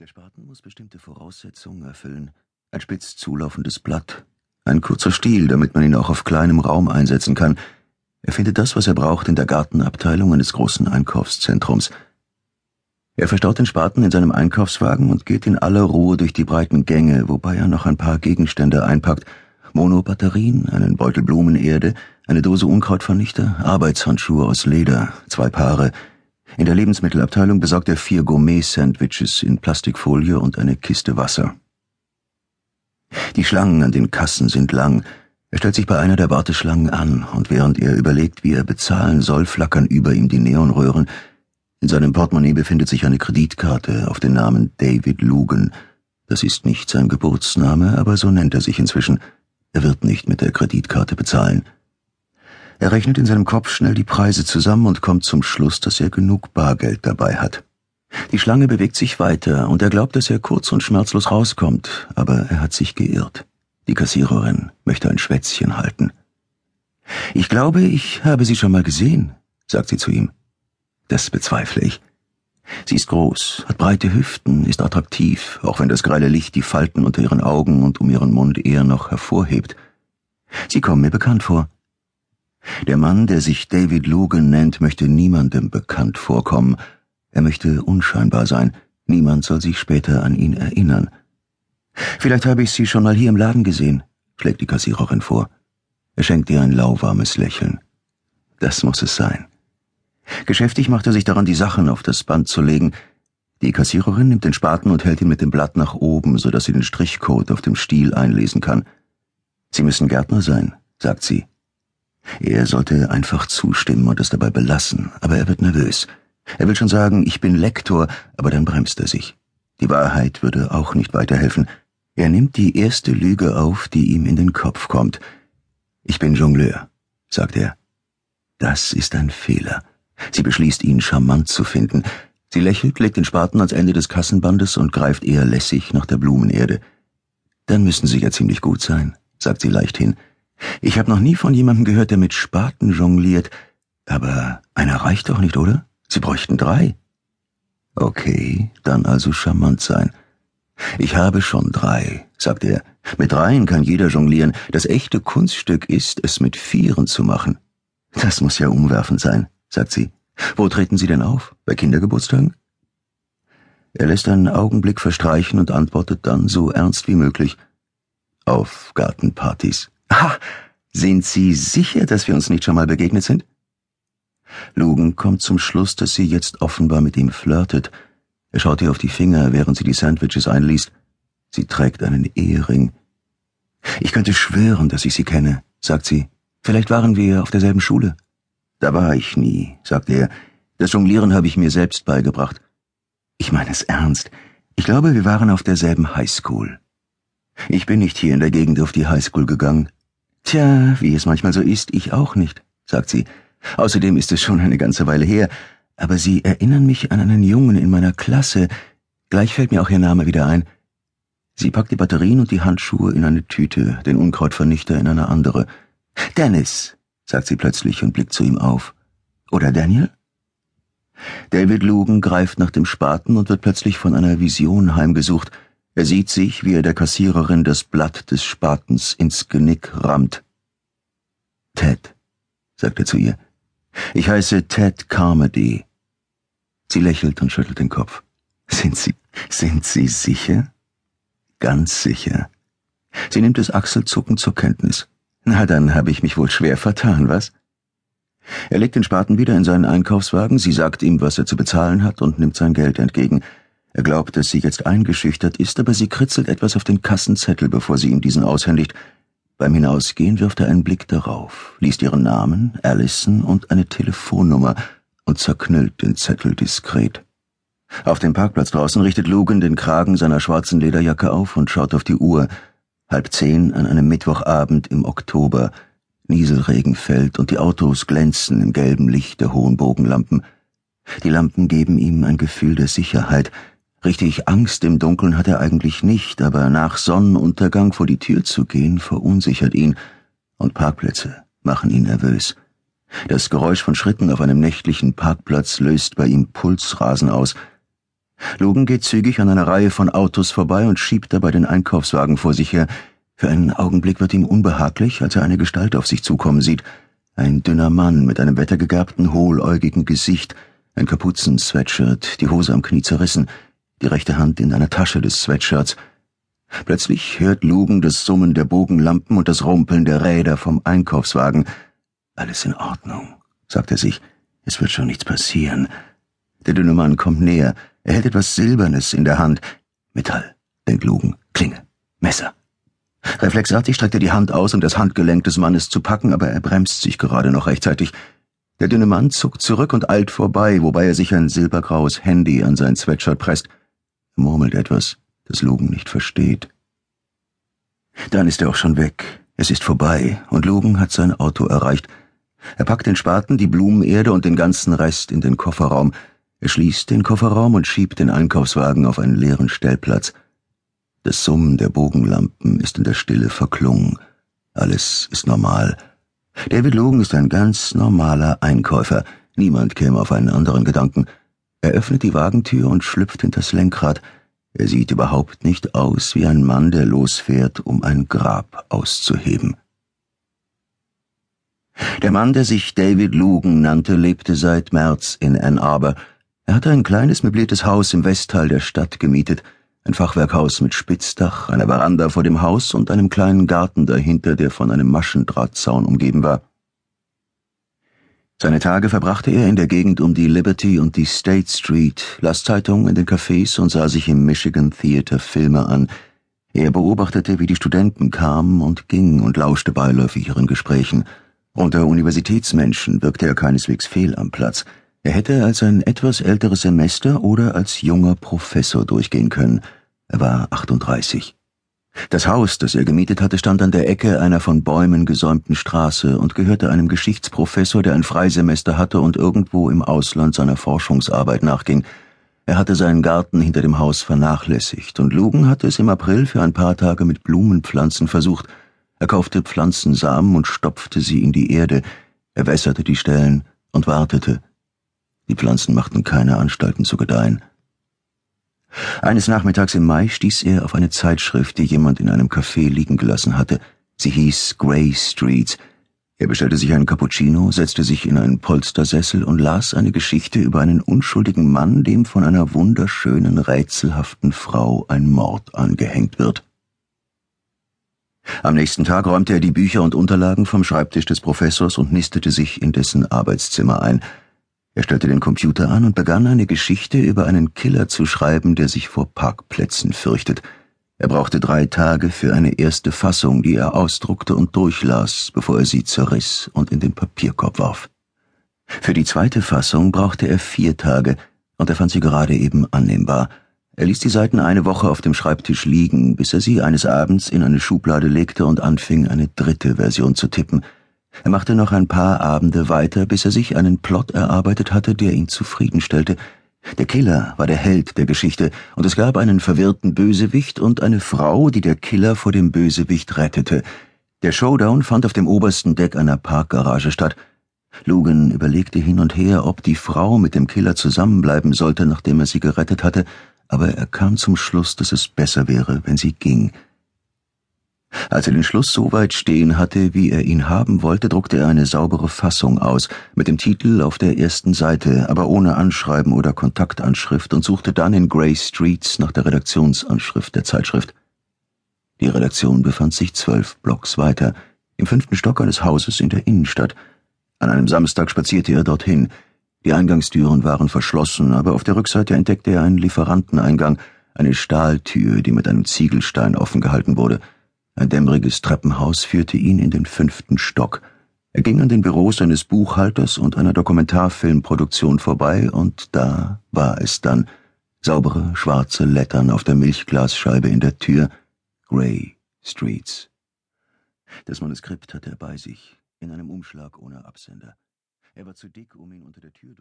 Der Spaten muss bestimmte Voraussetzungen erfüllen. Ein spitz zulaufendes Blatt, ein kurzer Stiel, damit man ihn auch auf kleinem Raum einsetzen kann. Er findet das, was er braucht, in der Gartenabteilung eines großen Einkaufszentrums. Er verstaut den Spaten in seinem Einkaufswagen und geht in aller Ruhe durch die breiten Gänge, wobei er noch ein paar Gegenstände einpackt. Monobatterien, einen Beutel Blumenerde, eine Dose Unkrautvernichter, Arbeitshandschuhe aus Leder, zwei Paare, in der Lebensmittelabteilung besorgt er vier Gourmet-Sandwiches in Plastikfolie und eine Kiste Wasser. Die Schlangen an den Kassen sind lang. Er stellt sich bei einer der Warteschlangen an, und während er überlegt, wie er bezahlen soll, flackern über ihm die Neonröhren. In seinem Portemonnaie befindet sich eine Kreditkarte auf den Namen David Lugan. Das ist nicht sein Geburtsname, aber so nennt er sich inzwischen. Er wird nicht mit der Kreditkarte bezahlen. Er rechnet in seinem Kopf schnell die Preise zusammen und kommt zum Schluss, dass er genug Bargeld dabei hat. Die Schlange bewegt sich weiter, und er glaubt, dass er kurz und schmerzlos rauskommt, aber er hat sich geirrt. Die Kassiererin möchte ein Schwätzchen halten. Ich glaube, ich habe Sie schon mal gesehen, sagt sie zu ihm. Das bezweifle ich. Sie ist groß, hat breite Hüften, ist attraktiv, auch wenn das greile Licht die Falten unter ihren Augen und um ihren Mund eher noch hervorhebt. Sie kommen mir bekannt vor. Der Mann, der sich David Logan nennt, möchte niemandem bekannt vorkommen. Er möchte unscheinbar sein. Niemand soll sich später an ihn erinnern. Vielleicht habe ich Sie schon mal hier im Laden gesehen, schlägt die Kassiererin vor. Er schenkt ihr ein lauwarmes Lächeln. Das muss es sein. Geschäftig macht er sich daran, die Sachen auf das Band zu legen. Die Kassiererin nimmt den Spaten und hält ihn mit dem Blatt nach oben, so dass sie den Strichcode auf dem Stiel einlesen kann. Sie müssen Gärtner sein, sagt sie. Er sollte einfach zustimmen und es dabei belassen, aber er wird nervös. Er will schon sagen, ich bin Lektor, aber dann bremst er sich. Die Wahrheit würde auch nicht weiterhelfen. Er nimmt die erste Lüge auf, die ihm in den Kopf kommt. Ich bin Jongleur, sagt er. Das ist ein Fehler. Sie beschließt, ihn charmant zu finden. Sie lächelt, legt den Spaten ans Ende des Kassenbandes und greift eher lässig nach der Blumenerde. Dann müssen Sie ja ziemlich gut sein, sagt sie leichthin. Ich habe noch nie von jemandem gehört, der mit Spaten jongliert. Aber einer reicht doch nicht, oder? Sie bräuchten drei. Okay, dann also charmant sein. Ich habe schon drei, sagt er. Mit dreien kann jeder jonglieren. Das echte Kunststück ist, es mit vieren zu machen. Das muss ja umwerfend sein, sagt sie. Wo treten Sie denn auf? Bei Kindergeburtstagen? Er lässt einen Augenblick verstreichen und antwortet dann so ernst wie möglich. Auf Gartenpartys. Ah, sind Sie sicher, dass wir uns nicht schon mal begegnet sind? Lugen kommt zum Schluss, dass sie jetzt offenbar mit ihm flirtet. Er schaut ihr auf die Finger, während sie die Sandwiches einliest. Sie trägt einen Ehering. Ich könnte schwören, dass ich sie kenne, sagt sie. Vielleicht waren wir auf derselben Schule. Da war ich nie, sagt er. Das Jonglieren habe ich mir selbst beigebracht. Ich meine es ernst. Ich glaube, wir waren auf derselben Highschool. Ich bin nicht hier in der Gegend auf die Highschool gegangen. Tja, wie es manchmal so ist, ich auch nicht, sagt sie. Außerdem ist es schon eine ganze Weile her, aber Sie erinnern mich an einen Jungen in meiner Klasse. Gleich fällt mir auch Ihr Name wieder ein. Sie packt die Batterien und die Handschuhe in eine Tüte, den Unkrautvernichter in eine andere. Dennis, sagt sie plötzlich und blickt zu ihm auf. Oder Daniel? David Lugan greift nach dem Spaten und wird plötzlich von einer Vision heimgesucht. Er sieht sich, wie er der Kassiererin das Blatt des Spatens ins Genick rammt. Ted, sagt er zu ihr. Ich heiße Ted Carmody. Sie lächelt und schüttelt den Kopf. Sind Sie, sind Sie sicher? Ganz sicher. Sie nimmt es achselzuckend zur Kenntnis. Na, dann habe ich mich wohl schwer vertan, was? Er legt den Spaten wieder in seinen Einkaufswagen, sie sagt ihm, was er zu bezahlen hat und nimmt sein Geld entgegen. Er glaubt, dass sie jetzt eingeschüchtert ist, aber sie kritzelt etwas auf den Kassenzettel, bevor sie ihm diesen aushändigt. Beim Hinausgehen wirft er einen Blick darauf, liest ihren Namen, Allison und eine Telefonnummer und zerknüllt den Zettel diskret. Auf dem Parkplatz draußen richtet Logan den Kragen seiner schwarzen Lederjacke auf und schaut auf die Uhr. Halb zehn an einem Mittwochabend im Oktober. Nieselregen fällt und die Autos glänzen im gelben Licht der hohen Bogenlampen. Die Lampen geben ihm ein Gefühl der Sicherheit, Richtig Angst im Dunkeln hat er eigentlich nicht, aber nach Sonnenuntergang vor die Tür zu gehen verunsichert ihn, und Parkplätze machen ihn nervös. Das Geräusch von Schritten auf einem nächtlichen Parkplatz löst bei ihm Pulsrasen aus. Logan geht zügig an einer Reihe von Autos vorbei und schiebt dabei den Einkaufswagen vor sich her. Für einen Augenblick wird ihm unbehaglich, als er eine Gestalt auf sich zukommen sieht. Ein dünner Mann mit einem wettergegerbten, hohläugigen Gesicht, ein Kapuzen-Sweatshirt, die Hose am Knie zerrissen, die rechte Hand in einer Tasche des Sweatshirts. Plötzlich hört Logan das Summen der Bogenlampen und das Rumpeln der Räder vom Einkaufswagen. Alles in Ordnung, sagt er sich. Es wird schon nichts passieren. Der dünne Mann kommt näher. Er hält etwas Silbernes in der Hand. Metall, denkt Logan. Klinge. Messer. Reflexartig streckt er die Hand aus, um das Handgelenk des Mannes zu packen, aber er bremst sich gerade noch rechtzeitig. Der dünne Mann zuckt zurück und eilt vorbei, wobei er sich ein silbergraues Handy an sein Sweatshirt presst. Er murmelt etwas, das Logan nicht versteht. Dann ist er auch schon weg. Es ist vorbei, und Logan hat sein Auto erreicht. Er packt den Spaten, die Blumenerde und den ganzen Rest in den Kofferraum. Er schließt den Kofferraum und schiebt den Einkaufswagen auf einen leeren Stellplatz. Das Summen der Bogenlampen ist in der Stille verklungen. Alles ist normal. David Logan ist ein ganz normaler Einkäufer. Niemand käme auf einen anderen Gedanken. Er öffnet die Wagentür und schlüpft hinters Lenkrad. Er sieht überhaupt nicht aus wie ein Mann, der losfährt, um ein Grab auszuheben. Der Mann, der sich David Logan nannte, lebte seit März in Ann Arbor. Er hatte ein kleines möbliertes Haus im Westteil der Stadt gemietet – ein Fachwerkhaus mit Spitzdach, einer Veranda vor dem Haus und einem kleinen Garten dahinter, der von einem Maschendrahtzaun umgeben war. Seine Tage verbrachte er in der Gegend um die Liberty und die State Street, las Zeitungen in den Cafés und sah sich im Michigan Theater Filme an. Er beobachtete, wie die Studenten kamen und gingen und lauschte beiläufig ihren Gesprächen. Unter Universitätsmenschen wirkte er keineswegs fehl am Platz – er hätte als ein etwas älteres Semester oder als junger Professor durchgehen können. Er war 38. Das Haus, das er gemietet hatte, stand an der Ecke einer von Bäumen gesäumten Straße und gehörte einem Geschichtsprofessor, der ein Freisemester hatte und irgendwo im Ausland seiner Forschungsarbeit nachging. Er hatte seinen Garten hinter dem Haus vernachlässigt, und Lugen hatte es im April für ein paar Tage mit Blumenpflanzen versucht. Er kaufte Pflanzensamen und stopfte sie in die Erde, er wässerte die Stellen und wartete. Die Pflanzen machten keine Anstalten zu gedeihen. Eines Nachmittags im Mai stieß er auf eine Zeitschrift, die jemand in einem Café liegen gelassen hatte. Sie hieß Grey Streets. Er bestellte sich einen Cappuccino, setzte sich in einen Polstersessel und las eine Geschichte über einen unschuldigen Mann, dem von einer wunderschönen, rätselhaften Frau ein Mord angehängt wird. Am nächsten Tag räumte er die Bücher und Unterlagen vom Schreibtisch des Professors und nistete sich in dessen Arbeitszimmer ein – er stellte den Computer an und begann eine Geschichte über einen Killer zu schreiben, der sich vor Parkplätzen fürchtet. Er brauchte drei Tage für eine erste Fassung, die er ausdruckte und durchlas, bevor er sie zerriss und in den Papierkorb warf. Für die zweite Fassung brauchte er vier Tage, und er fand sie gerade eben annehmbar. Er ließ die Seiten eine Woche auf dem Schreibtisch liegen, bis er sie eines Abends in eine Schublade legte und anfing, eine dritte Version zu tippen – er machte noch ein paar Abende weiter, bis er sich einen Plot erarbeitet hatte, der ihn zufriedenstellte. Der Killer war der Held der Geschichte, und es gab einen verwirrten Bösewicht und eine Frau, die der Killer vor dem Bösewicht rettete. Der Showdown fand auf dem obersten Deck einer Parkgarage statt. Lugan überlegte hin und her, ob die Frau mit dem Killer zusammenbleiben sollte, nachdem er sie gerettet hatte, aber er kam zum Schluss, dass es besser wäre, wenn sie ging. Als er den Schluss so weit stehen hatte, wie er ihn haben wollte, druckte er eine saubere Fassung aus, mit dem Titel auf der ersten Seite, aber ohne Anschreiben oder Kontaktanschrift und suchte dann in Grey Streets nach der Redaktionsanschrift der Zeitschrift. Die Redaktion befand sich zwölf Blocks weiter, im fünften Stock eines Hauses in der Innenstadt. An einem Samstag spazierte er dorthin. Die Eingangstüren waren verschlossen, aber auf der Rückseite entdeckte er einen Lieferanteneingang, eine Stahltür, die mit einem Ziegelstein offen gehalten wurde. Ein dämmeriges Treppenhaus führte ihn in den fünften Stock. Er ging an den Büros eines Buchhalters und einer Dokumentarfilmproduktion vorbei, und da war es dann. Saubere, schwarze Lettern auf der Milchglasscheibe in der Tür. Grey Streets. Das Manuskript hatte er bei sich, in einem Umschlag ohne Absender. Er war zu dick, um ihn unter der Tür durch